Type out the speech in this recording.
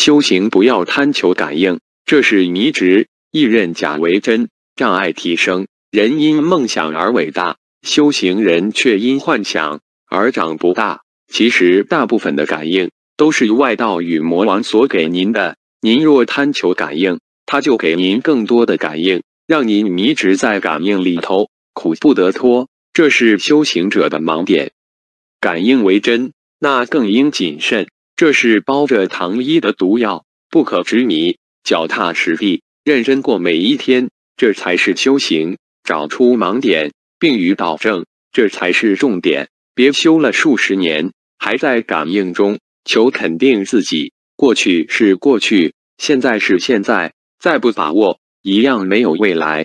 修行不要贪求感应，这是迷执；亦认假为真，障碍提升。人因梦想而伟大，修行人却因幻想而长不大。其实，大部分的感应都是外道与魔王所给您的。您若贪求感应，他就给您更多的感应，让您迷执在感应里头，苦不得脱。这是修行者的盲点。感应为真，那更应谨慎。这是包着糖衣的毒药，不可执迷，脚踏实地，认真过每一天，这才是修行。找出盲点，并予导正，这才是重点。别修了数十年，还在感应中求肯定自己。过去是过去，现在是现在，再不把握，一样没有未来。